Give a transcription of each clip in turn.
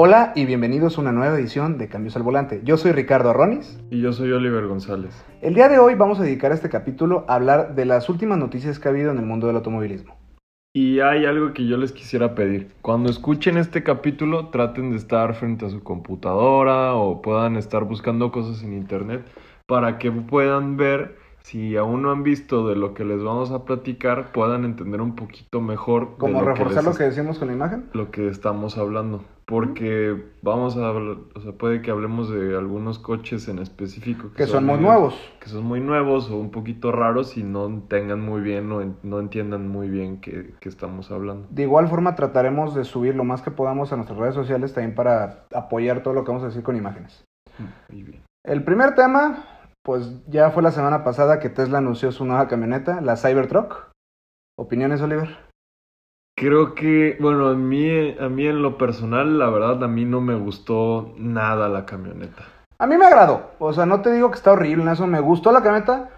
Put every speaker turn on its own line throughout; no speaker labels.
Hola y bienvenidos a una nueva edición de Cambios al Volante. Yo soy Ricardo Arronis.
Y yo soy Oliver González.
El día de hoy vamos a dedicar este capítulo a hablar de las últimas noticias que ha habido en el mundo del automovilismo.
Y hay algo que yo les quisiera pedir. Cuando escuchen este capítulo, traten de estar frente a su computadora o puedan estar buscando cosas en internet para que puedan ver si aún no han visto de lo que les vamos a platicar, puedan entender un poquito mejor.
Como reforzar
que
lo que decimos con la imagen.
Lo que estamos hablando. Porque vamos a hablar, o sea, puede que hablemos de algunos coches en específico.
Que, son, muy nuevos.
Que son muy nuevos o un poquito raros y no tengan muy bien o en- no entiendan muy bien qué, qué estamos hablando.
De igual forma trataremos de subir lo más que podamos a nuestras redes sociales también para apoyar todo lo que vamos a decir con imágenes.
Muy bien.
El primer tema, pues ya fue la semana pasada que Tesla anunció su nueva camioneta, la Cybertruck. ¿Opiniones, Oliver?
Creo que, bueno, a mí, a mí en lo personal, la verdad, a mí no me gustó nada la camioneta.
A mí me agradó. O sea, no te digo que está horrible en eso. Me gustó la camioneta,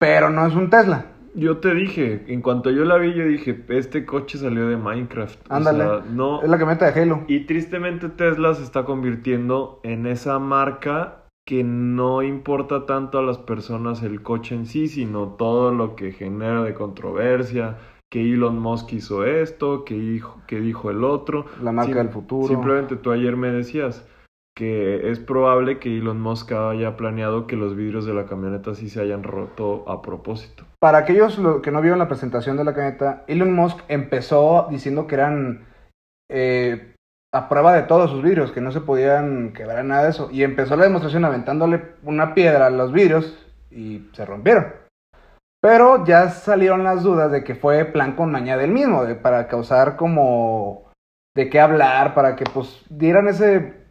pero no es un Tesla.
Yo te dije, en cuanto yo la vi, yo dije, este coche salió de Minecraft. O
Ándale.
sea, no,
Es la camioneta de Halo.
Y tristemente Tesla se está convirtiendo en esa marca que no importa tanto a las personas el coche en sí, sino todo lo que genera de controversia, que Elon Musk hizo esto, que dijo, que dijo el otro.
La marca
Sim-
del futuro.
Simplemente tú ayer me decías que es probable que Elon Musk haya planeado que los vidrios de la camioneta sí se hayan roto a propósito.
Para aquellos lo- que no vieron la presentación de la camioneta, Elon Musk empezó diciendo que eran eh, a prueba de todos sus vidrios, que no se podían quebrar nada de eso. Y empezó la demostración aventándole una piedra a los vidrios y se rompieron. Pero ya salieron las dudas de que fue plan con maña del mismo, de, para causar como de qué hablar, para que pues dieran ese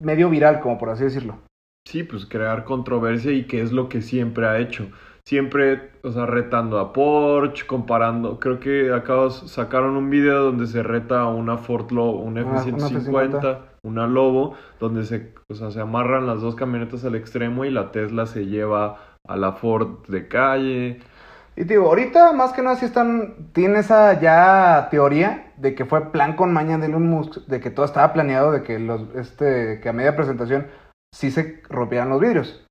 medio viral, como por así decirlo.
Sí, pues crear controversia y que es lo que siempre ha hecho. Siempre, o sea, retando a Porsche, comparando. Creo que acá sacaron un video donde se reta a una Ford Lobo, una
Ah, una
F-150,
F-150.
una Lobo, donde se, o sea, se amarran las dos camionetas al extremo y la Tesla se lleva a la Ford de calle.
Y digo, ahorita más que nada sí están, tiene esa ya teoría de que fue plan con maña de Elon Musk, de que todo estaba planeado, de que los, este, que a media presentación sí se rompieran los vidrios.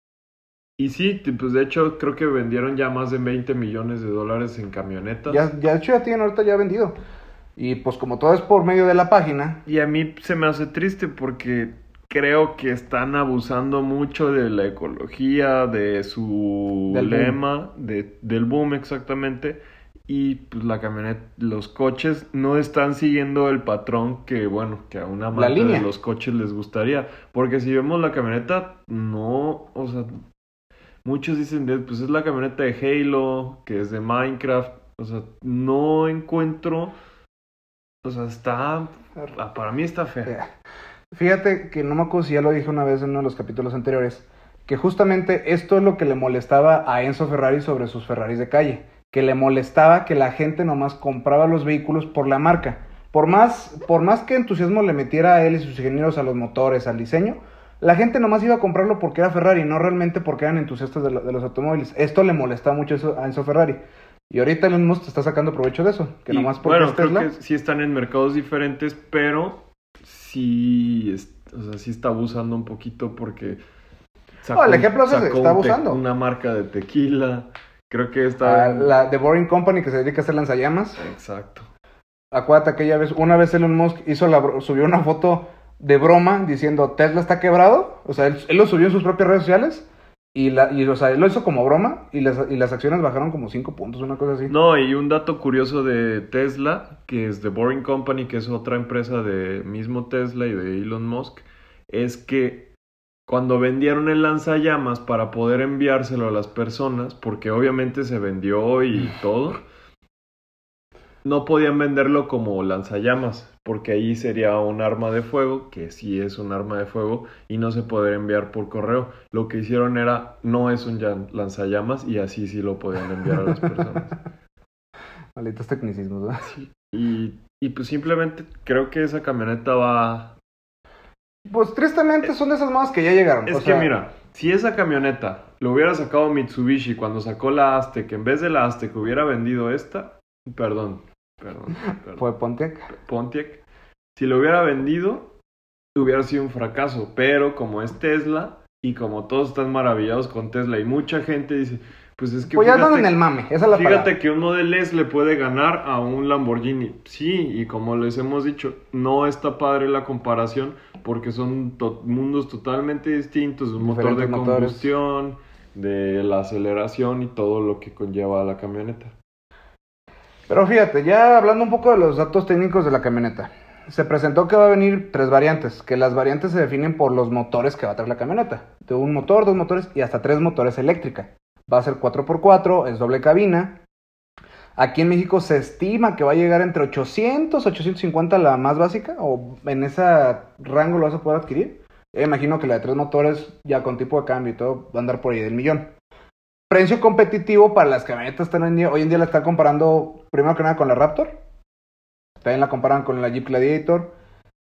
Y sí, pues de hecho creo que vendieron ya más de 20 millones de dólares en camionetas.
Ya, ya de hecho ya tienen ahorita ya vendido. Y pues como todo es por medio de la página,
Y a mí se me hace triste porque creo que están abusando mucho de la ecología, de su
Del boom.
lema, de, del boom exactamente. Y pues la camioneta, los coches no están siguiendo el patrón que, bueno, que a una marca de los coches les gustaría. Porque si vemos la camioneta, no, o sea, muchos dicen, de, pues es la camioneta de Halo, que es de Minecraft. O sea, no encuentro, o sea, está, ah, para mí está fea.
eh, fíjate que no me acuerdo si ya lo dije una vez en uno de los capítulos anteriores, que justamente esto es lo que le molestaba a Enzo Ferrari sobre sus Ferraris de calle, que le molestaba que la gente nomás compraba los vehículos por la marca. Por más, por más que entusiasmo le metiera a él y sus ingenieros a los motores, al diseño, la gente nomás iba a comprarlo porque era Ferrari, no realmente porque eran entusiastas de, lo- de los automóviles. Esto le molestaba mucho eso- a Enzo Ferrari. Y ahorita Elon Musk está sacando provecho de eso, que
Y,
nomás porque
bueno,
es
creo que sí están en mercados diferentes, pero sí, es- o sea, sí está abusando un poquito porque
No, el ejemplo
sacó
está
un
abusando.
una marca de tequila. Creo que está
a la The Boring Company que se dedica a hacer lanzallamas.
exacto.
Acuérdate aquella vez, una vez Elon Musk hizo la, subió una foto de broma diciendo Tesla está quebrado. O sea, él, él lo subió en sus propias redes sociales. Y, la, y o sea, él lo hizo como broma y las, y las acciones bajaron como 5 puntos, una cosa así.
No, y un dato curioso de Tesla, que es The Boring Company, que es otra empresa de mismo Tesla y de Elon Musk, es que cuando vendieron el lanzallamas para poder enviárselo a las personas, porque obviamente se vendió y todo, no podían venderlo como lanzallamas, porque ahí sería un arma de fuego, que sí es un arma de fuego, y no se podría enviar por correo. Lo que hicieron era, no es un lanzallamas, y así sí lo podían enviar a las personas.
Malditos tecnicismos, ¿verdad?
Y, y pues simplemente creo que esa camioneta va...
Pues tristemente son de esas más que ya llegaron.
Es
o
que
sea,
mira, si esa camioneta lo hubiera sacado Mitsubishi cuando sacó la Aztec, en vez de la Aztec hubiera vendido esta, perdón, perdón, perdón,
Fue Pontiac.
Pontiac, si lo hubiera vendido, hubiera sido un fracaso. Pero como es Tesla y como todos están maravillados con Tesla y mucha gente dice, pues es que...
Pues ya
fíjate-
en el mame, esa es la
Fíjate
palabra.
que un Model S le puede ganar a un Lamborghini. Sí, y como les hemos dicho, no está padre la comparación porque son to- mundos totalmente distintos. Un motor de
motores.
combustión, de la aceleración y todo lo que conlleva la camioneta.
Pero fíjate, ya hablando un poco de los datos técnicos de la camioneta. Se presentó que va a venir tres variantes, que las variantes se definen por los motores que va a traer la camioneta. De un motor, dos motores y hasta tres motores eléctrica. Va a ser 4x4, es doble cabina. Aquí en México se estima que va a llegar entre 800, 850 la más básica, o en ese rango lo vas a poder adquirir. Yo imagino que la de tres motores, ya con tipo de cambio y todo, va a andar por ahí del millón. Precio competitivo para las camionetas hoy en día, hoy en día la están comparando primero que nada con la Raptor. También la comparan con la Jeep Gladiator.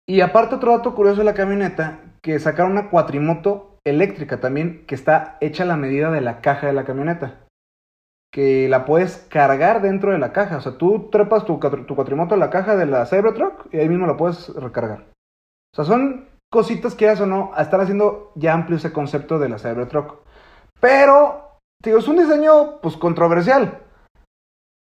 Y aparte otro dato curioso de la camioneta, que sacaron una cuatrimoto eléctrica también, que está hecha a la medida de la caja de la camioneta. Que la puedes cargar dentro de la caja. O sea, tú trepas tu, cuatrimoto a la caja de la Cybertruck y ahí mismo la puedes recargar. O sea, son cositas que o no, están haciendo ya amplio ese concepto de la Cybertruck. Pero, digo, es un diseño pues controversial.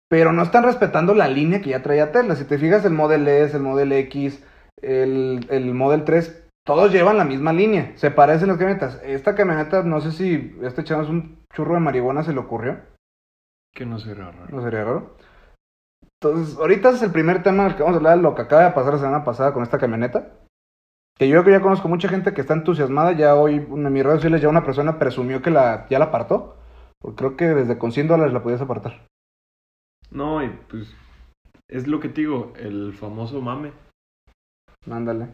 Pero no están respetando la línea que ya traía Tesla. Si te fijas, el Model S, el Model X, el, el Model 3, todos llevan la misma línea. Se parecen las camionetas. Esta camioneta, no sé si este chavo es un churro de marihuana, se le ocurrió.
Que no será raro.
No sería raro. Entonces, ahorita es el primer tema del que vamos a hablar, lo que acaba de pasar la semana pasada con esta camioneta. Que yo creo que ya conozco mucha gente que está entusiasmada. Ya hoy en mis redes sociales ya una persona presumió que la, ya la apartó. Porque creo que desde con 100 dólares la podías apartar.
No, y pues es lo que te digo, el famoso mame.
Ándale.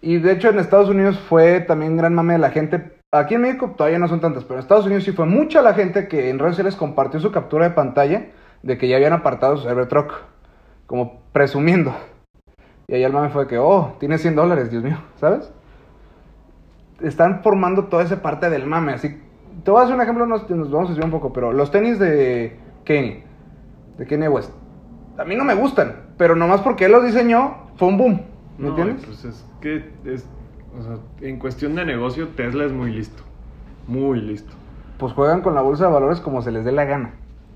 Y de hecho en Estados Unidos fue también gran mame de la gente. Aquí en México todavía no son tantas, pero en Estados Unidos sí fue mucha la gente que en redes sociales compartió su captura de pantalla de que ya habían apartado su Cybertruck. Como presumiendo. Y ahí el mame fue que, oh, tiene 100 dólares, Dios mío, ¿sabes? Están formando toda esa parte del mame. Así, te voy a hacer un ejemplo, nos, nos vamos a desviar un poco, pero los tenis de Kanye, de Kanye West, a mí no me gustan, pero nomás porque él los diseñó, fue un boom. ¿Me
No,
entiendes?
Pues es que es, o sea, en cuestión de negocio, Tesla es muy listo. Muy listo.
pues juegan con la bolsa de valores como se les dé la gana.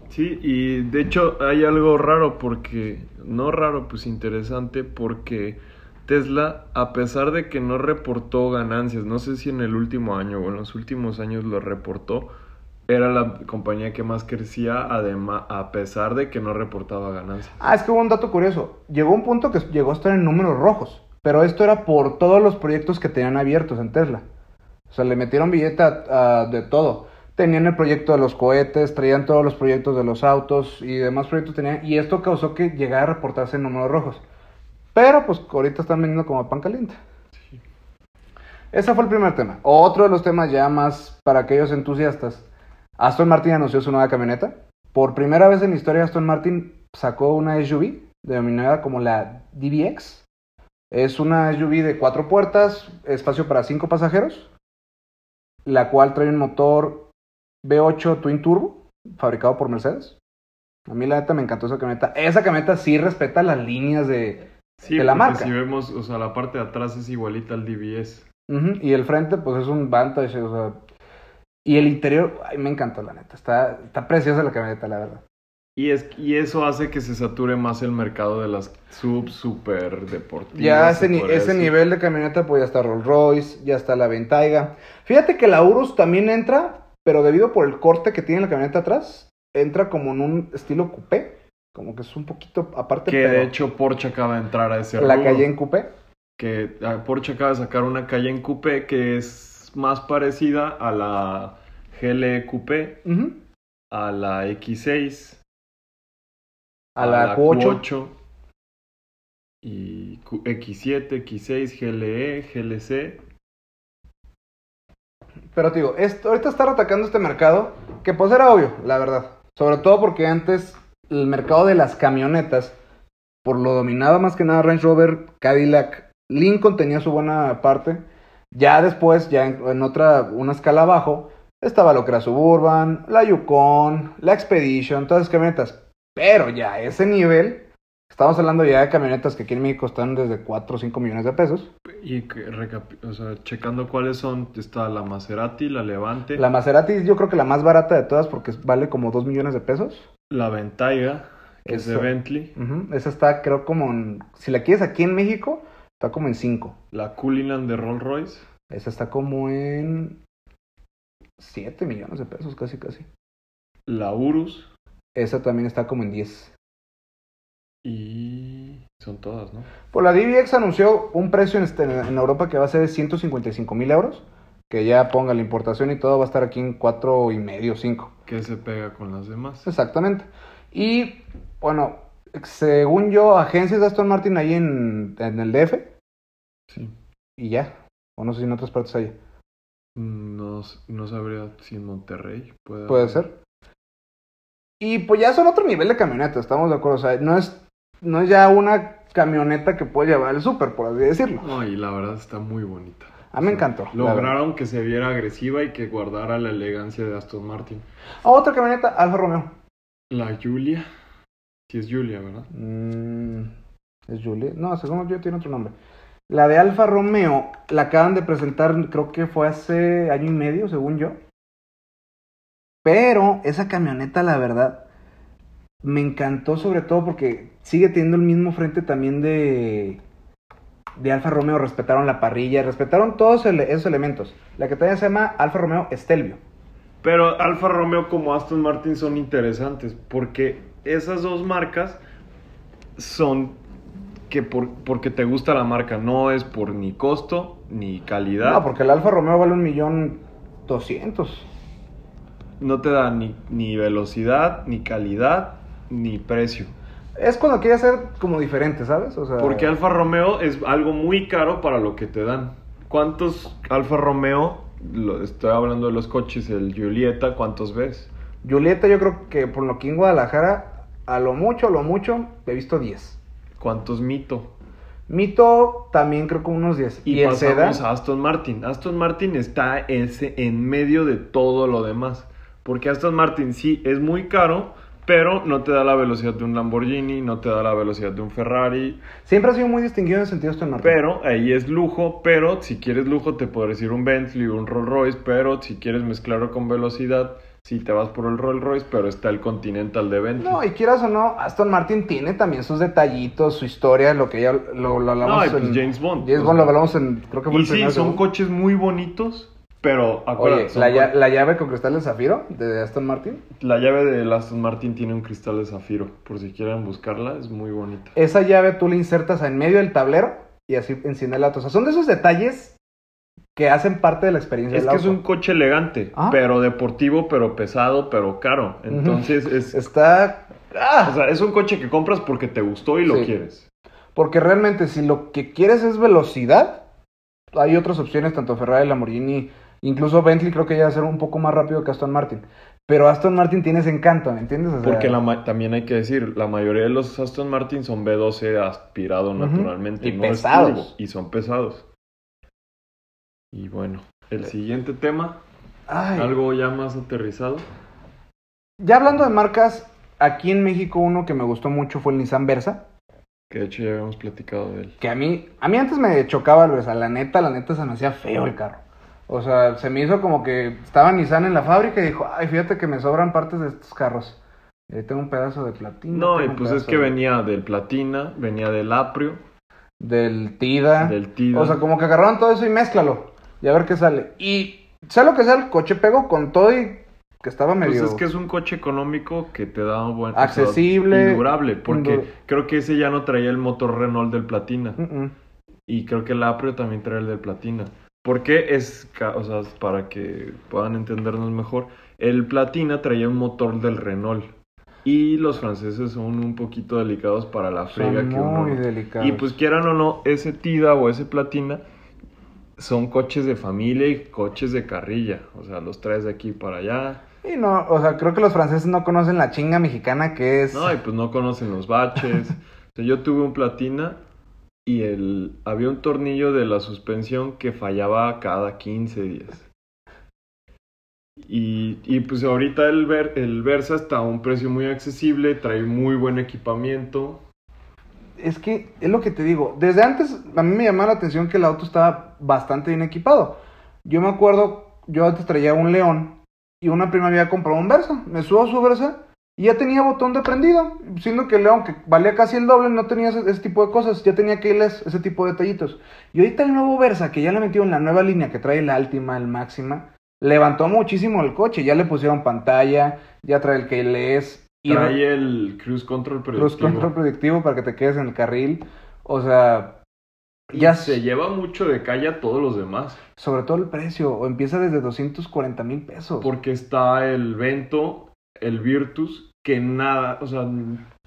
Sí, y de hecho hay algo raro porque, no raro, pues interesante porque Tesla, a pesar de que no reportó ganancias, no sé si en el último año o en los últimos años lo reportó, era la compañía que más crecía, además, a pesar de que no reportaba ganancias.
Ah, es que hubo un dato curioso. Llegó un punto que llegó a estar en números rojos, pero esto era por todos los proyectos que tenían abiertos en Tesla. O sea, le metieron billete a- de todo. Tenían el proyecto de los cohetes, traían todos los proyectos de los autos y demás proyectos tenían. Y esto causó que llegara a reportarse en números rojos. Pero pues ahorita están vendiendo como pan caliente. Ese fue el primer tema. Otro de los temas ya más para aquellos entusiastas. Aston Martin anunció su nueva camioneta. Por primera vez en la historia Aston Martin sacó una SUV denominada como la DBX. Es una SUV de cuatro puertas, espacio para cinco pasajeros, la cual trae un motor V8 Twin Turbo, fabricado por Mercedes. A mí la neta me encantó esa camioneta. Esa camioneta sí respeta las líneas de,
Sí,
de la marca.
si vemos, o sea, la parte de atrás es igualita al DBS.
Ujú, Y el frente, pues es un Vantage, o sea. Y el interior, ay, me encantó, la neta. Está, está preciosa la camioneta, la verdad.
Y, es, y eso hace que se sature más el mercado de las sub super deportivas.
Ya
se
ese, ni- ese nivel de camioneta, pues ya está Rolls Royce, ya está la Ventaiga. Fíjate que la Urus también entra, pero debido por el corte que tiene la camioneta atrás, entra como en un estilo coupé. Como que es un poquito aparte,
Que
pero
de hecho Porsche acaba de entrar a ese
la
rubro.
calle en coupé.
Que ah, Porsche acaba de sacar una calle en coupé que es más parecida a la GL Coupé, a la X6,
A la Q8.
Q8 y Q- X7, X6, GLE, GLC.
Pero te digo, esto, ahorita está atacando este mercado, que pues era obvio, la verdad. Sobre todo porque antes el mercado de las camionetas, por lo dominaba más que nada Range Rover, Cadillac, Lincoln tenía su buena parte. Ya después, ya en, en otra, una escala abajo, estaba lo que era Suburban, la Yukon, la Expedition, todas esas camionetas. Pero ya a ese nivel, estamos hablando ya de camionetas que aquí en México están desde 4 o 5 millones de pesos.
Y o sea, checando cuáles son, está la Maserati, la Levante,
La Maserati yo creo que la más barata de todas porque vale como 2 millones de pesos.
La Ventaiga, que es de. Bentley,
Esa está creo como en... Si la quieres aquí en México, está como en 5.
la Cullinan de Rolls Royce,
Esa está como en 7 millones de pesos, casi casi.
la Urus
Esa también está como en 10.
y son todas, ¿no?
Pues la DBX anunció un precio en, este- en Europa que va a ser de 155 mil euros. Que ya ponga la importación y todo va a estar aquí en cuatro y medio, 5.
Que se pega con las demás.
Exactamente. Y bueno, según yo, agencias de Aston Martin ahí en, en el DF
Sí.
y ya. O no sé si en otras partes hay.
No, no sabría si en Monterrey puede,
Puede
haber.
ser. Y pues ya son otro nivel de camioneta, estamos de acuerdo. O sea, no es, no es ya una camioneta que puede llevar el súper, por así decirlo.
No, y la verdad está muy bonita.
A mí me encantó.
Lograron que se viera agresiva y que guardara la elegancia de Aston Martin.
Ah, otra camioneta, Alfa Romeo.
La Julia. Sí es Julia, ¿verdad?
Mm, ¿Es Julia? No, según yo tiene otro nombre. La de Alfa Romeo la acaban de presentar, creo que fue hace año y medio, según yo. Pero esa camioneta, la verdad, me encantó sobre todo porque sigue teniendo el mismo frente también de, de Alfa Romeo. Respetaron la parrilla, respetaron todos ele- esos elementos. La que también se llama Alfa Romeo Stelvio.
Pero Alfa Romeo como Aston Martin son interesantes porque esas dos marcas son que por, porque te gusta la marca, no es por ni costo ni calidad.
No, porque el Alfa Romeo vale un millón doscientos.
No te da ni, ni velocidad, ni calidad, ni precio.
Es cuando quieres ser como diferente, ¿sabes? O sea,
Porque Alfa Romeo es algo muy caro para lo que te dan. ¿Cuántos Alfa Romeo, lo- estoy hablando de los coches, el Giulietta, cuántos ves?
Julieta, yo creo que por lo que en Guadalajara, a lo mucho, a lo mucho, he visto 10.
¿Cuántos Mito?
Mito también creo que unos 10.
Y,
Y, el Seda,
pasamos a Aston Martin. Aston Martin está ese en medio de todo lo demás. Porque Aston Martin sí es muy caro, pero no te da la velocidad de un Lamborghini, no te da la velocidad de un Ferrari.
siempre ha sido muy distinguido en el sentido Aston Martin.
Pero ahí es lujo, pero si quieres lujo te puedo decir un Bentley, un Rolls Royce, pero si quieres mezclarlo con velocidad, sí te vas por el Rolls Royce, pero está el Continental de Bentley.
No, y quieras o no, Aston Martin tiene también sus detallitos, su historia, lo que ya lo, lo hablamos
No, y pues
en...
James Bond.
James
o
Bond lo hablamos en... Creo que fue
y
el
sí, son coches muy bonitos, pero acuérdate,
Oye, la, llave con cristal de zafiro de Aston Martin,
La llave del Aston Martin tiene un cristal de zafiro, por si quieren buscarla, es muy bonita.
esa llave tú la insertas en medio del tablero y así enciende el auto. O sea, son de esos detalles que hacen parte de la experiencia
Es
del
que es
auto.
un coche elegante,
Ah.
pero deportivo, pero pesado, pero caro. Entonces es,
Está... ¡Ah!
o sea, es un coche que compras porque te gustó y lo
Sí.
quieres.
Porque realmente si lo que quieres es velocidad, hay otras opciones, tanto Ferrari, Lamborghini, incluso Bentley creo que ya va a ser un poco más rápido que Aston Martin. Pero Aston Martin tiene ese encanto, ¿me entiendes? O sea,
Porque la también hay que decir, la mayoría de los Aston Martin son B12 aspirado naturalmente.
Y
no es
pesados.
turbo, y son pesados. Y bueno, el siguiente tema,
ay,
algo ya más aterrizado.
Ya hablando de marcas, aquí en México uno que me gustó mucho fue el Nissan Versa.
Que de hecho ya habíamos platicado de él.
Que a mí, a mí antes me chocaba el Versa, la neta, la neta se me hacía feo el carro. O sea, se me hizo como que estaba Nissan en la fábrica y dijo, ay, fíjate que me sobran partes de estos carros. Eh, tengo un pedazo de platino.
No, y pues es que
de-
venía del Platina, venía del Aprio,
Del Tida.
del Tida.
O sea, como que agarraron todo eso y mézclalo. Y a ver qué sale. Y sea lo que sea, el coche pegó con todo y que estaba medio...
Pues es que es un coche económico que te da un buen... o sea,
Accesible,
y durable, porque creo que ese ya no traía el motor Renault del Platina. Y creo que el Aprio también trae el del Platina. ¿Por qué es, o sea, para que puedan entendernos mejor, el Platina traía un motor del Renault. Y los franceses son un poquito delicados para la frega
Son
que uno...
muy delicados.
Y pues quieran o no, ese Tida o ese Platina son coches de familia y coches de carrilla. O sea, los traes de aquí para allá.
Y no, o sea, creo que los franceses no conocen la chinga mexicana que es...
No, y pues no conocen los baches. O sea, yo tuve un Platina y el, había un tornillo de la suspensión que fallaba cada 15 días. Y, y pues ahorita el, Ver- el Versa está a un precio muy accesible, trae muy buen equipamiento.
es que es lo que te digo. Desde antes a mí me llamaba la atención que el auto estaba bastante bien equipado. Yo me acuerdo, yo antes traía un León y una prima había comprado un Versa. Me subo a su Versa y ya tenía botón de prendido. Siendo que León, que valía casi el doble, no tenía ese, ese tipo de cosas. Ya tenía que irles ese tipo de detallitos. Y ahorita el nuevo Versa, que ya le metido en la nueva línea que trae la Altima, el Máxima, levantó muchísimo el coche. Ya le pusieron pantalla, ya trae el keyless. y
Trae el cruise control predictivo.
Cruise control predictivo para que te quedes en el carril. O sea, ya
Se lleva mucho de calle a todos los demás.
sobre todo el precio. O empieza desde 240 mil pesos.
Porque está el Vento, el Virtus, que nada, o sea,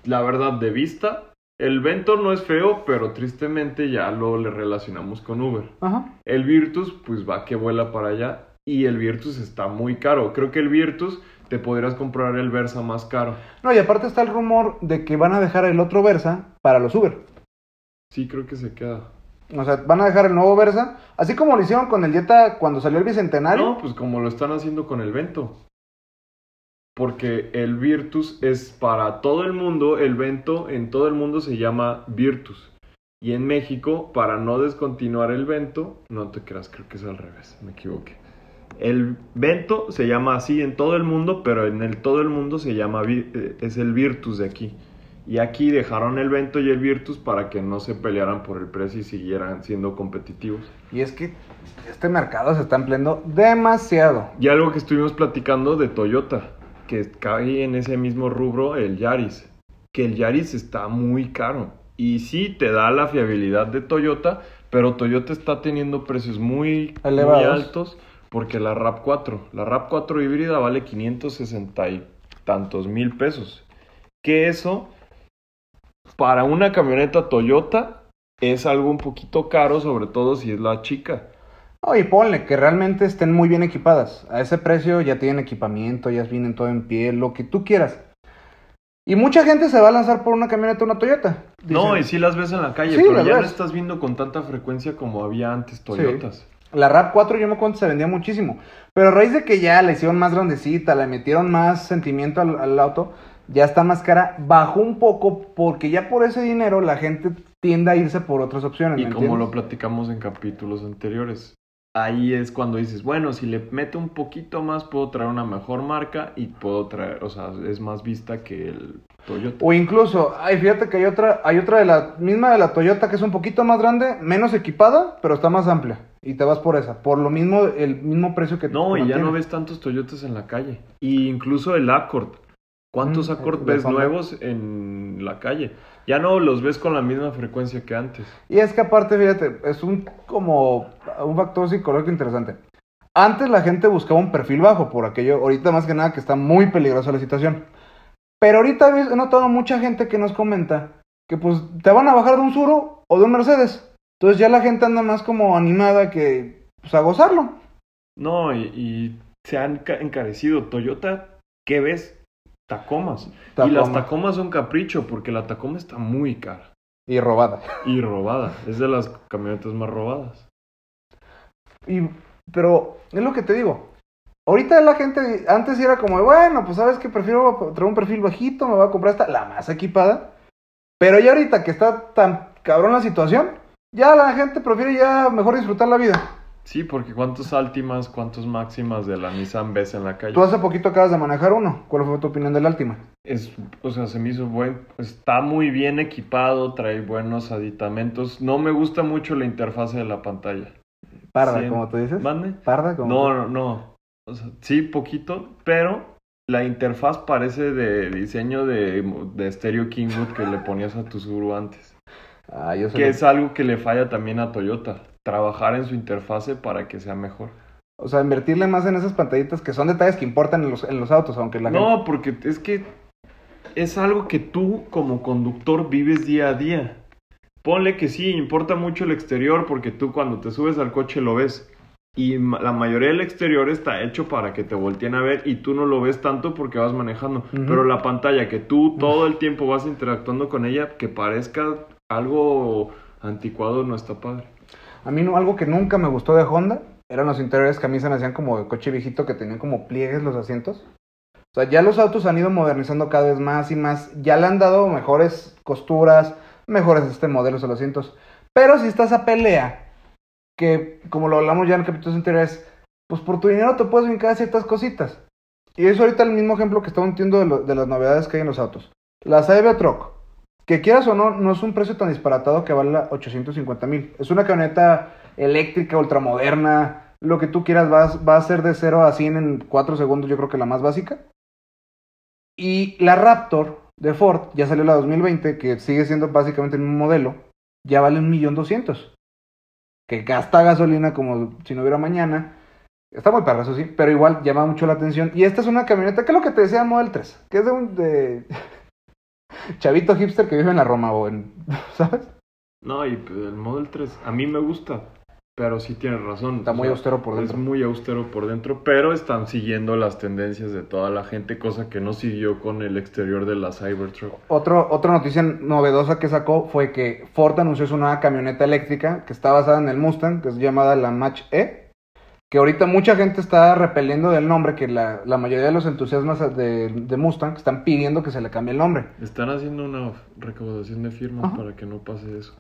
la verdad, de vista, el Vento no es feo, pero tristemente ya lo le relacionamos con Uber.
Ajá.
El Virtus, pues va que vuela para allá. Y el Virtus está muy caro. Creo que el Virtus te podrías comprar el Versa más caro.
No, y aparte está el rumor de que van a dejar el otro Versa para los Uber.
Sí, creo que se queda.
O sea, van a dejar el nuevo Versa, así como lo hicieron con el Jetta cuando salió el Bicentenario.
No, pues como lo están haciendo con el Vento. Porque el Virtus es para todo el mundo, el Vento en todo el mundo se llama Virtus. Y en México, para no descontinuar el Vento, no te creas, creo que es al revés, me equivoqué. El Vento se llama así en todo el mundo, pero en el todo el mundo se llama, eh, es el Virtus de aquí. Y aquí dejaron el Vento y el Virtus para que no se pelearan por el precio y siguieran siendo competitivos.
Y es que este mercado se está empleando demasiado.
Y algo que estuvimos platicando de Toyota, que cae en ese mismo rubro el Yaris, que el Yaris está muy caro. Y sí, te da la fiabilidad de Toyota, pero Toyota está teniendo precios muy, muy
Elevados.
altos porque la RAV4, la RAV4 híbrida vale 560 y tantos mil pesos. Que eso, para una camioneta Toyota, es algo un poquito caro, sobre todo si es la chica.
Y ponle que realmente estén muy bien equipadas. A ese precio ya tienen equipamiento, ya vienen todo en pie, lo que tú quieras. Y mucha gente se va a lanzar por una camioneta, una Toyota.
No, y sí las ves en la calle,
Sí,
pero ya no estás viendo con tanta frecuencia como había antes Toyotas.
La RAV4 yo me acuerdo se vendía muchísimo. Pero a raíz de que ya la hicieron más grandecita, le metieron más sentimiento al, al auto, ya está más cara, bajó un poco porque ya por ese dinero la gente tiende a irse por otras opciones.
Y
¿me
como lo platicamos en capítulos anteriores, ahí es cuando dices, bueno, si le meto un poquito más puedo traer una mejor marca y puedo traer, o sea, es más vista que el Toyota.
O incluso, ay, fíjate que hay otra, hay otra de la misma de la Toyota que es un poquito más grande, menos equipada, pero está más amplia. Y te vas por esa, por lo mismo, el mismo precio que
No, y ya no ves tantos Toyotas en la calle. Y incluso el Accord. ¿Cuántos
Mm,
Accord
el
ves nuevos en la calle? Ya no los ves con la misma frecuencia que antes.
Y es que aparte, fíjate, es un como un factor psicológico interesante. Antes la gente buscaba un perfil bajo por aquello, ahorita más que nada que está muy peligrosa la situación. Pero ahorita he notado mucha gente que nos comenta que pues te van a bajar de un Suro o de un Mercedes. Entonces ya la gente anda más como animada que pues a gozarlo.
No, y, y se han ca- encarecido. Toyota, ¿qué ves? Tacomas. Y las
Tacoma.
Tacomas son capricho porque la Tacoma está muy cara
Y robada.
y robada. Es de las camionetas más robadas.
Y, pero es lo que te digo. Ahorita la gente, antes era como, bueno, pues sabes que prefiero traer un perfil bajito, me voy a comprar esta, la más equipada. Pero ya ahorita que está tan cabrón la situación, ya la gente prefiere ya mejor disfrutar la vida.
Sí, porque cuántos Altimas, cuántos Máximas de la Nissan ves en la calle.
Tú hace poquito acabas de manejar uno. ¿Cuál fue tu opinión del Altima?
Es, o sea, se me hizo buen, está muy bien equipado, trae buenos aditamentos. No me gusta mucho la interfase de la pantalla.
Parda,
Sí.
como tú dices.
¿Mande?
Parda, como
No, no, no. O sea, sí, poquito, pero la interfaz parece de diseño de, de Stereo Kingwood que le ponías a tu Subaru antes.
Ah, yo
Que
lo-
es algo que le falla también a Toyota. Trabajar en su interfase para que sea mejor.
O sea, invertirle más en esas pantallitas que son detalles que importan en los, en los autos, aunque la gente...
No, porque es que es algo que tú como conductor vives día a día. Ponle que sí, importa mucho el exterior porque tú cuando te subes al coche lo ves. Y la mayoría del exterior está hecho para que te volteen a ver y tú no lo ves tanto porque vas manejando. Pero la pantalla que tú todo el tiempo vas interactuando con ella, que parezca algo anticuado, no está padre.
A mí no, algo que nunca me gustó de Honda eran los interiores que a mí se me hacían como coche viejito que tenían como pliegues los asientos. O sea, ya los autos han ido modernizando cada vez más y más. Ya le han dado mejores costuras, mejores este modelo de los asientos. Pero si estás a pelea, que como lo hablamos ya en capítulos anteriores, pues por tu dinero te puedes brincar ciertas cositas. Y es ahorita el mismo ejemplo que estamos entiendo de las novedades que hay en los autos. La Cybertruck, que quieras o no, no es un precio tan disparatado que vale 850 mil. Es una camioneta eléctrica, ultramoderna, lo que tú quieras, va, va a ser de 0 a 100 en 4 segundos, yo creo que la más básica. Y la Raptor de Ford, ya salió la 2020, que sigue siendo básicamente el mismo modelo, ya vale un millón doscientos. Que gasta gasolina como si no hubiera mañana. Está muy perro, eso sí, pero igual llama mucho la atención. Y esta es una camioneta, que es lo que te decía Model 3, que es de un de chavito hipster que vive en la Roma o en, ¿sabes?
No, y el Model 3, a mí me gusta, pero sí tienes razón.
Está
o
muy
sea,
austero por
Es
dentro.
muy austero por dentro, pero están siguiendo las tendencias de toda la gente, cosa que no siguió con el exterior de la Cybertruck.
Otro, otra noticia novedosa que sacó fue que Ford anunció su nueva camioneta eléctrica que está basada en el Mustang, que es llamada la Mach E. Que ahorita mucha gente está repeliendo del nombre, que la, la mayoría de los entusiasmas de, de Mustang están pidiendo que se le cambie el nombre.
Están haciendo una recaudación de firmas para que no pase eso.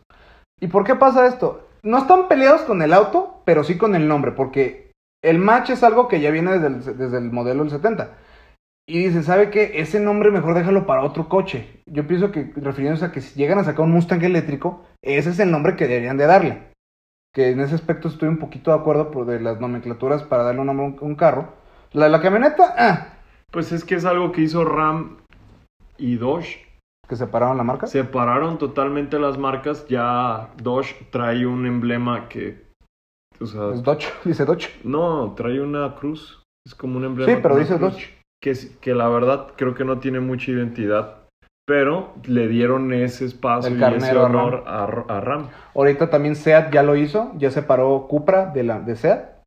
¿Y por qué pasa esto? No están peleados con el auto, pero sí con el nombre, porque el Mach es algo que ya viene desde el, desde el modelo del 70. Y dice, ¿sabe qué? Ese nombre mejor déjalo para otro coche. Yo pienso que, refiriéndose a que si llegan a sacar un Mustang eléctrico, ese es el nombre que deberían de darle. Que en ese aspecto estoy un poquito de acuerdo por de las nomenclaturas para darle un nombre a un, carro. La de la camioneta, ah,
Pues es que es algo que hizo Ram y Dodge.
que separaron la marca.
Separaron totalmente las marcas. Ya Dodge trae un emblema que. O sea,
Es Dodge, dice Dodge.
no, trae una cruz. Es como un emblema.
Sí, pero dice
cruz.
Dodge.
Que, que la verdad creo que no tiene mucha identidad. Pero le dieron ese espacio
El
y ese
carnero a Ram.
honor a, a Ram.
Ahorita también SEAT ya lo hizo, ya separó Cupra de, la, de SEAT.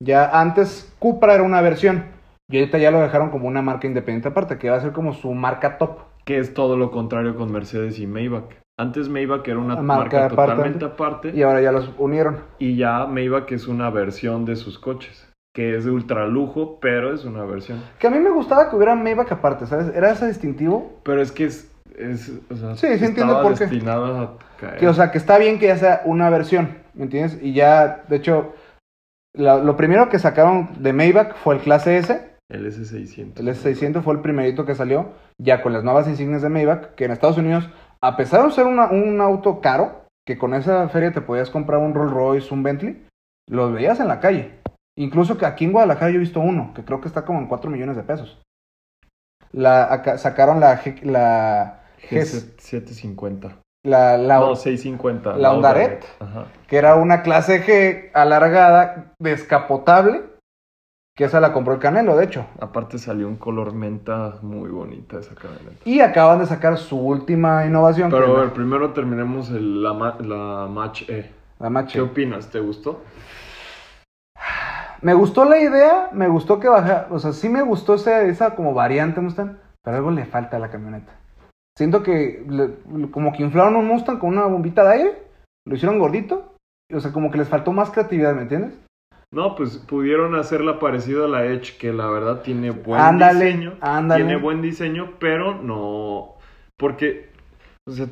Ya antes Cupra era una versión y ahorita ya lo dejaron como una marca independiente aparte, que va a ser como su marca top.
Que es todo lo contrario con Mercedes y Maybach. Antes Maybach era una marca,
aparte.
totalmente aparte.
Y ahora ya los unieron.
Y ya Maybach es una versión de sus coches. Que es de ultralujo, pero es una versión.
Que a mí me gustaba que hubiera Maybach aparte, ¿sabes? Era ese distintivo.
Pero es que es. es o sea,
Sí, sí entiendo por qué.
a caer.
Que, o sea, que está bien que ya sea una versión, ¿me entiendes? Y ya, de hecho, la- lo primero que sacaron de Maybach fue el clase S.
el S600.
El S600 fue el primerito que salió, ya con las nuevas insignias de Maybach, que en Estados Unidos, a pesar de ser una- un auto caro, que con esa feria te podías comprar un Rolls Royce, un Bentley, los veías en la calle. Incluso que aquí en Guadalajara yo he visto uno, que creo que está como en 4 millones de pesos. La, acá- sacaron la, la, G-
G750.
la, la-
no, 650.
la Hondaret.
Ajá.
que era una clase G alargada, descapotable, que esa la compró el Canelo, de hecho.
Aparte salió un color menta muy bonita esa camioneta.
Y acaban de sacar su última innovación, que
Pero a ver, primero terminemos el- la, ma- la Match E.
la
¿Qué
E.
opinas? ¿Te gustó?
Me gustó la idea, me gustó que baja, o sea, sí me gustó esa, esa como variante Mustang, pero algo le falta a la camioneta. Siento que le- como que inflaron un Mustang con una bombita de aire, lo hicieron gordito, o sea, como que les faltó más creatividad, ¿me entiendes?
No, pues pudieron hacerla parecida a la Edge, que la verdad tiene buen
Ándale,
diseño.
ándale.
Tiene buen diseño, pero no. Porque. O sea,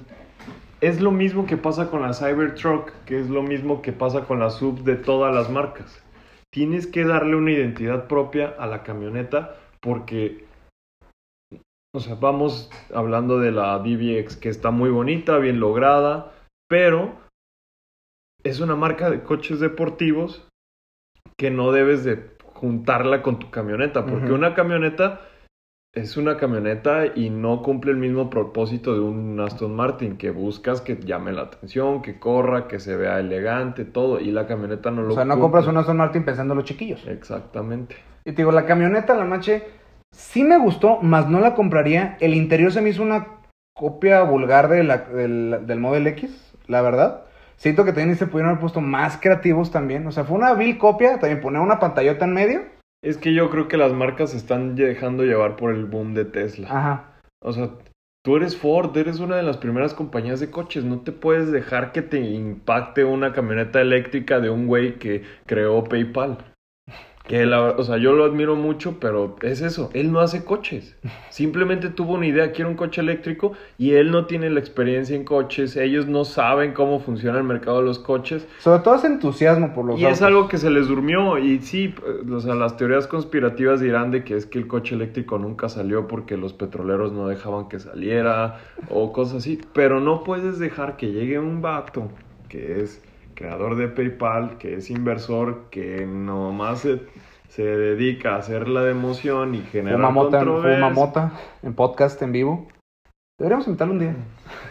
es lo mismo que pasa con la Cybertruck, que es lo mismo que pasa con la sub de todas las marcas. Tienes que darle una identidad propia a la camioneta porque. O sea, vamos hablando de la DBX, que está muy bonita, bien lograda, pero es una marca de coches deportivos que no debes de juntarla con tu camioneta, porque una camioneta es una camioneta y no cumple el mismo propósito de un Aston Martin, que buscas que llame la atención, que corra, que se vea elegante, todo, y la camioneta no lo
O sea, no
cumple.
compras una Aston Martin pensando en los chiquillos.
Exactamente.
Y te digo, la camioneta, la Mache, sí me gustó, mas no la compraría. El interior se me hizo una copia vulgar de la- del, del Model X, la verdad. Siento que también se pudieron haber puesto más creativos también. O sea, fue una vil copia, también poner una pantallota en medio.
Es que yo creo que las marcas se están dejando llevar por el boom de Tesla.
Ajá.
O sea, tú eres Ford, eres una de las primeras compañías de coches. No te puedes dejar que te impacte una camioneta eléctrica de un güey que creó PayPal. Que la, o sea, yo lo admiro mucho, pero es eso, él no hace coches. Simplemente tuvo una idea, quiere un coche eléctrico y él no tiene la experiencia en coches, ellos no saben cómo funciona el mercado de los coches.
Sobre todo es entusiasmo por los
Y es algo que se les durmió y sí, o sea, las teorías conspirativas dirán de que es que el coche eléctrico nunca salió porque los petroleros no dejaban que saliera o cosas así, pero no puedes dejar que llegue un vato que es creador de PayPal, que es inversor, que nomás se, se dedica a hacer la de emoción y generar
Fuma mota,
controversia.
fuma mota en podcast en vivo. Deberíamos invitarlo un día.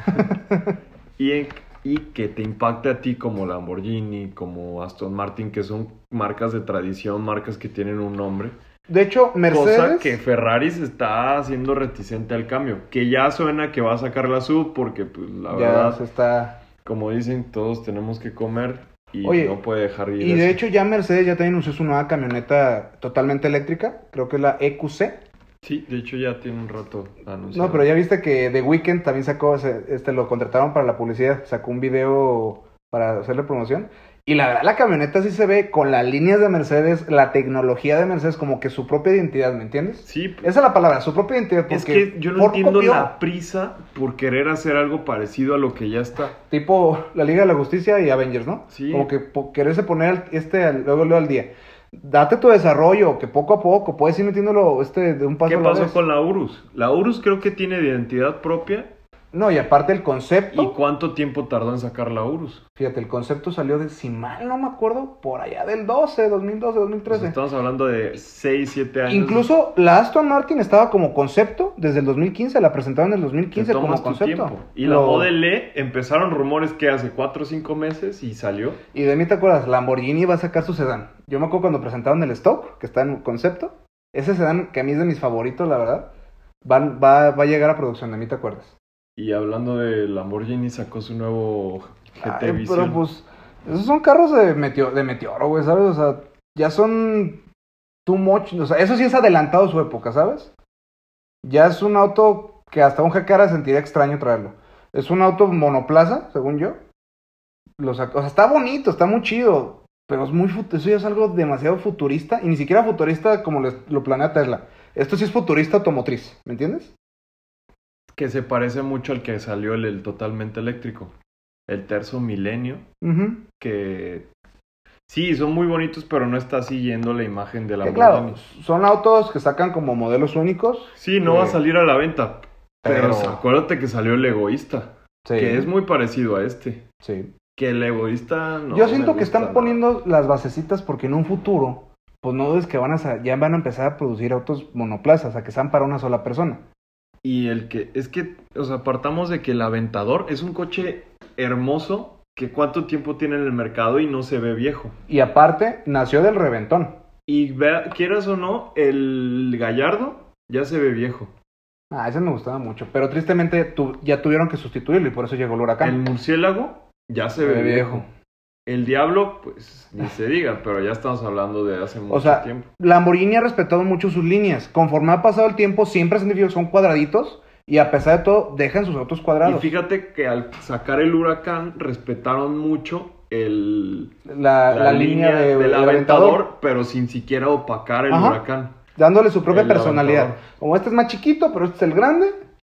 y, en- y que te impacte a ti como Lamborghini, como Aston Martin, que son marcas de tradición, marcas que tienen un nombre.
De hecho, Mercedes.
Cosa que Ferrari se está haciendo reticente al cambio. Que ya suena que va a sacar la sub porque, pues, la
ya
verdad,
se está.
Como dicen, todos tenemos que comer y
Oye,
no puede dejar ir
Y de
eso.
hecho, ya Mercedes ya también anunció su nueva camioneta totalmente eléctrica. Creo que es la EQC.
Sí, de hecho ya tiene un rato anunciado.
No, pero ya viste que The Weeknd también sacó, este, lo contrataron para la publicidad, sacó un video para hacerle promoción. Y la verdad, la camioneta sí se ve con las líneas de Mercedes, la tecnología de Mercedes, como que su propia identidad, ¿me entiendes?
Sí,
Esa es la palabra, su propia identidad.
es
porque
que yo no
Ford
entiendo
copió,
la prisa por querer hacer algo parecido a lo que ya está.
Tipo la Liga de la Justicia y Avengers, ¿no?
Sí.
Como que po- quererse poner este luego, luego al día. Date tu desarrollo, que poco a poco puedes ir metiéndolo este, de un paso
¿Qué
a la
pasó
vez.
con la Urus? La Urus creo que tiene identidad propia.
No, y aparte el concepto.
¿Y cuánto tiempo tardó en sacar la Urus?
Fíjate, el concepto salió de, si mal no me acuerdo, por allá del 12, 2012,
Pues
2013.
estamos hablando de 6, 7 años.
Incluso la Aston Martin estaba como concepto desde el 2015, la presentaron en el
Te
2015 como concepto.
tiempo. Y la
Lo-
Model E empezaron rumores que hace 4 o 5 meses y salió.
Y de mí te acuerdas, Lamborghini va a sacar su sedán. Yo me acuerdo cuando presentaron el stock, que está en concepto. Ese sedán, que a mí es de mis favoritos, la verdad, van- va, va a llegar a producción, de mí te acuerdas.
Y hablando de Lamborghini, sacó su nuevo GT
Ay,
Vision.
pero pues, esos son carros de, meteo- de meteoro, güey, ¿sabes? O sea, ya son too much. O sea, eso sí es adelantado su época, ¿sabes? Ya es un auto que hasta un jacara sentiría extraño traerlo. Es un auto monoplaza, según yo. O sea, está bonito, está muy chido. Pero es muy eso ya es algo demasiado futurista. Y ni siquiera futurista como les- lo planea Tesla. Esto sí es futurista automotriz, ¿me entiendes?
Que se parece mucho al que salió el, el totalmente eléctrico. El Terzo Milenio. Que sí, son muy bonitos, pero no está siguiendo la imagen de
Que
Lamborghini.
claro, son autos que sacan como modelos únicos.
Sí, no va a
Eh,
salir a la venta. Pero,
pero-
acuérdate que salió el egoísta.
Sí.
Que es muy parecido a este.
Sí.
Que el egoísta no.
Yo siento que están
nada.
poniendo las basecitas porque en un futuro, pues no es que van a ya van a empezar a producir autos monoplazas, a que sean para una sola persona.
Y el que, es que, o sea, partamos de que el Aventador es un coche hermoso que cuánto tiempo tiene en el mercado y no se ve viejo.
Y aparte, nació del reventón.
Y vea, quieras o no, el Gallardo ya se ve viejo.
Ah, ese me gustaba mucho, pero tristemente tu- ya tuvieron que sustituirlo y por eso llegó el
El
huracán.
murciélago ya se ve viejo. El Diablo, pues ni se diga, pero ya estamos hablando de hace mucho
sea,
tiempo.
Lamborghini ha respetado mucho sus líneas. Conforme ha pasado el tiempo, siempre que son cuadraditos y a pesar de todo, dejan sus autos
Y
cuadrados.
fíjate que al sacar el huracán respetaron mucho el,
La, la línea, de-
del
del
aventador,
aventador,
pero sin siquiera opacar el
Ajá.
huracán.
dándole su propia
El
personalidad.
aventador.
Como este es más chiquito, pero este es el grande,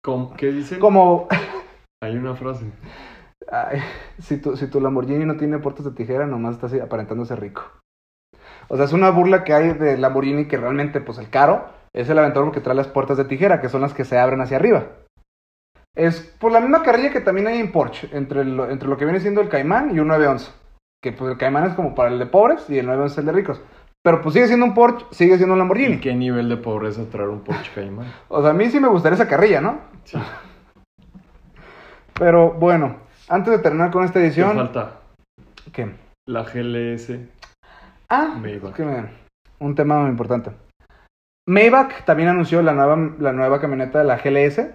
¿Cómo- ¿Qué dicen?
como
Hay una frase.
Ay, si, tu, si tu Lamborghini no tiene puertas de tijera, nomás estás aparentándose rico. O sea, es una burla que hay de Lamborghini que realmente, pues el caro es el Aventador que trae las puertas de tijera, que son las que se abren hacia arriba. Es por la misma carrilla que también hay en Porsche, entre lo, entre lo que viene siendo el Caimán y un 911. Que pues el Caimán es como para el de pobres y el 911 es el de ricos. Pero pues sigue siendo un Porsche, sigue siendo un
¿Y
Lamborghini.
qué nivel de pobreza traer un Porsche Cayman?
O sea, a mí sí me gustaría esa carrilla, ¿no?
Sí.
Pero bueno, antes de terminar con esta
¿Qué
edición...
falta?
¿Qué?
La GLS.
Ah,
Maybach.
es que me- un tema muy importante. Maybach también anunció la nueva, la nueva camioneta de la GLS.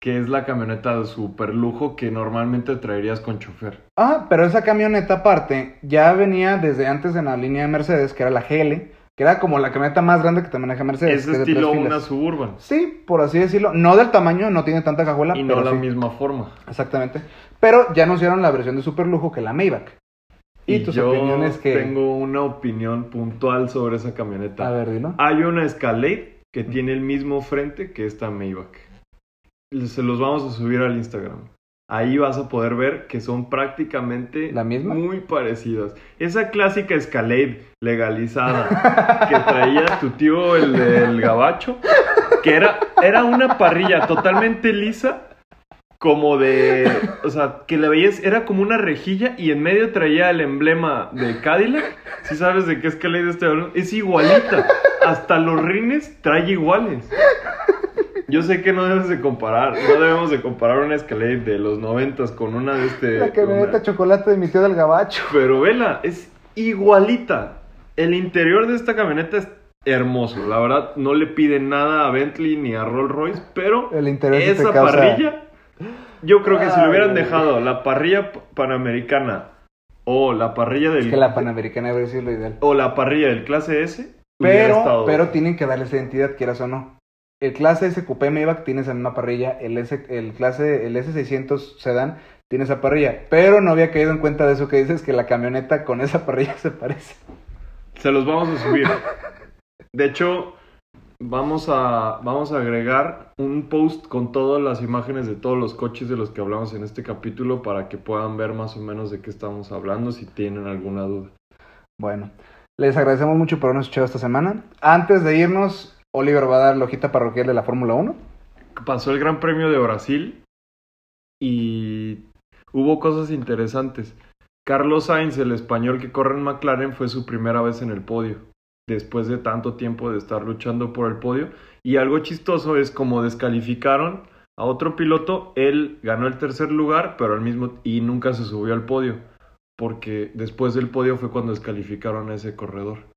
Que es la camioneta de super lujo que normalmente traerías con chofer.
Ah, pero esa camioneta aparte ya venía desde antes en la línea de Mercedes, que era la GL, que era como la camioneta más grande que te maneja Mercedes.
es
que de
estilo una suburban.
Sí, por así decirlo. No del tamaño, no tiene tanta cajuela,
Y no
pero
la
sí.
misma forma.
Exactamente. Pero ya anunciaron la versión de super lujo que la Maybach. Y, tus
yo
opiniones que...
tengo una opinión puntual sobre esa camioneta.
A ver, dilo.
Hay una Escalade que tiene el mismo frente que esta Maybach. Se los vamos a subir al Instagram. Ahí vas a poder ver que son prácticamente
¿La misma?
muy parecidas. Esa clásica Escalade legalizada que traía tu tío el del gabacho, que era, era una parrilla totalmente lisa, como de, o sea, que la veías, era como una rejilla y en medio traía el emblema de Cadillac. Si sabes de qué Escalade estoy hablando, es igualita. Hasta los rines trae iguales. Yo sé que no debes de comparar, no debemos de comparar una Escalade de los noventas con una de este...
La camioneta
una-
chocolate de mi tío del gabacho.
Pero vela, es igualita. El interior de esta camioneta es hermoso. La verdad, no le pide nada a Bentley ni a Rolls Royce, pero
El interior sí te
esa
causa-
parrilla, yo creo que si le hubieran dejado la parrilla panamericana o la parrilla del
Es que la Panamericana debe ser lo ideal.
o la parrilla del clase S,
Pero,
estado-
pero tienen que darle esa identidad, quieras o no. El clase S Coupé Maybach tiene esa misma parrilla, el, S, el clase, el S600 Sedan tiene esa parrilla, pero no había caído en cuenta de eso que dices, que la camioneta con esa parrilla se parece.
Se los vamos a subir. De hecho, vamos a, vamos a agregar un post con todas las imágenes de todos los coches de los que hablamos en este capítulo para que puedan ver más o menos de qué estamos hablando si tienen alguna duda.
Bueno, les agradecemos mucho por habernos escuchado esta semana. Antes de irnos, Oliver va a dar la hojita parroquial de la Fórmula 1.
Pasó el Gran Premio de Brasil y hubo cosas interesantes. Carlos Sainz, el español que corre en McLaren, fue su primera vez en el podio, después de tanto tiempo de estar luchando por el podio. Y algo chistoso es como descalificaron a otro piloto, él ganó el tercer lugar, pero al mismo y nunca se subió al podio, porque después del podio fue cuando descalificaron a ese corredor.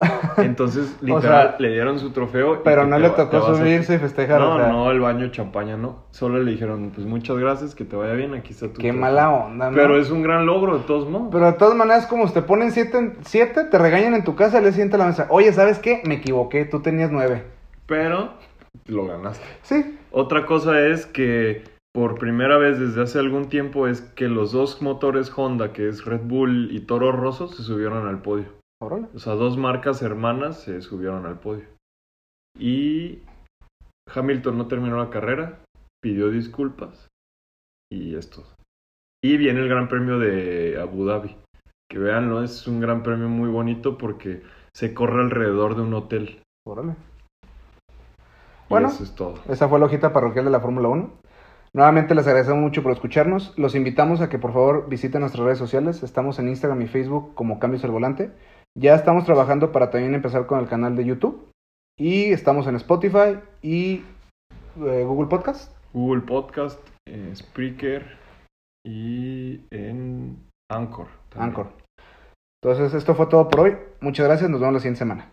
Entonces,
O
literal,
sea,
le dieron su trofeo.
Pero no le
va-
tocó
a-
subirse y festejar.
no,
o sea,
no, el baño champaña no. Solo le dijeron, pues muchas gracias, que te vaya bien, aquí está tu
Qué
trofeo".
mala onda, ¿no?
Pero es un gran logro, de todos modos.
Pero de todas maneras, como te ponen siete, siete, te regañan en tu casa, le sienta a la mesa. Oye, ¿sabes qué? Me equivoqué, tú tenías nueve.
Pero lo ganaste.
Sí.
Otra cosa es que por primera vez desde hace algún tiempo es que los dos motores Honda, que es Red Bull y Toro Rosso, se subieron al podio.
Órale.
O sea, dos marcas hermanas se subieron al podio. Y Hamilton no terminó la carrera, pidió disculpas y esto. Y viene el Gran Premio de Abu Dhabi. Que veanlo, es un gran premio muy bonito porque se corre alrededor de un hotel.
Órale.
Y
Bueno.
eso es todo.
Esa fue la hojita parroquial de la Fórmula 1. Nuevamente les agradecemos mucho por escucharnos. Los invitamos a que por favor visiten nuestras redes sociales. Estamos en Instagram y Facebook como Cambios al Volante. Ya estamos trabajando para también empezar con el canal de YouTube. Y estamos en Spotify y eh, Google Podcast.
Google Podcast, eh, Spreaker y en Anchor. también.
Anchor. Entonces, esto fue todo por hoy. Muchas gracias. Nos vemos la siguiente semana.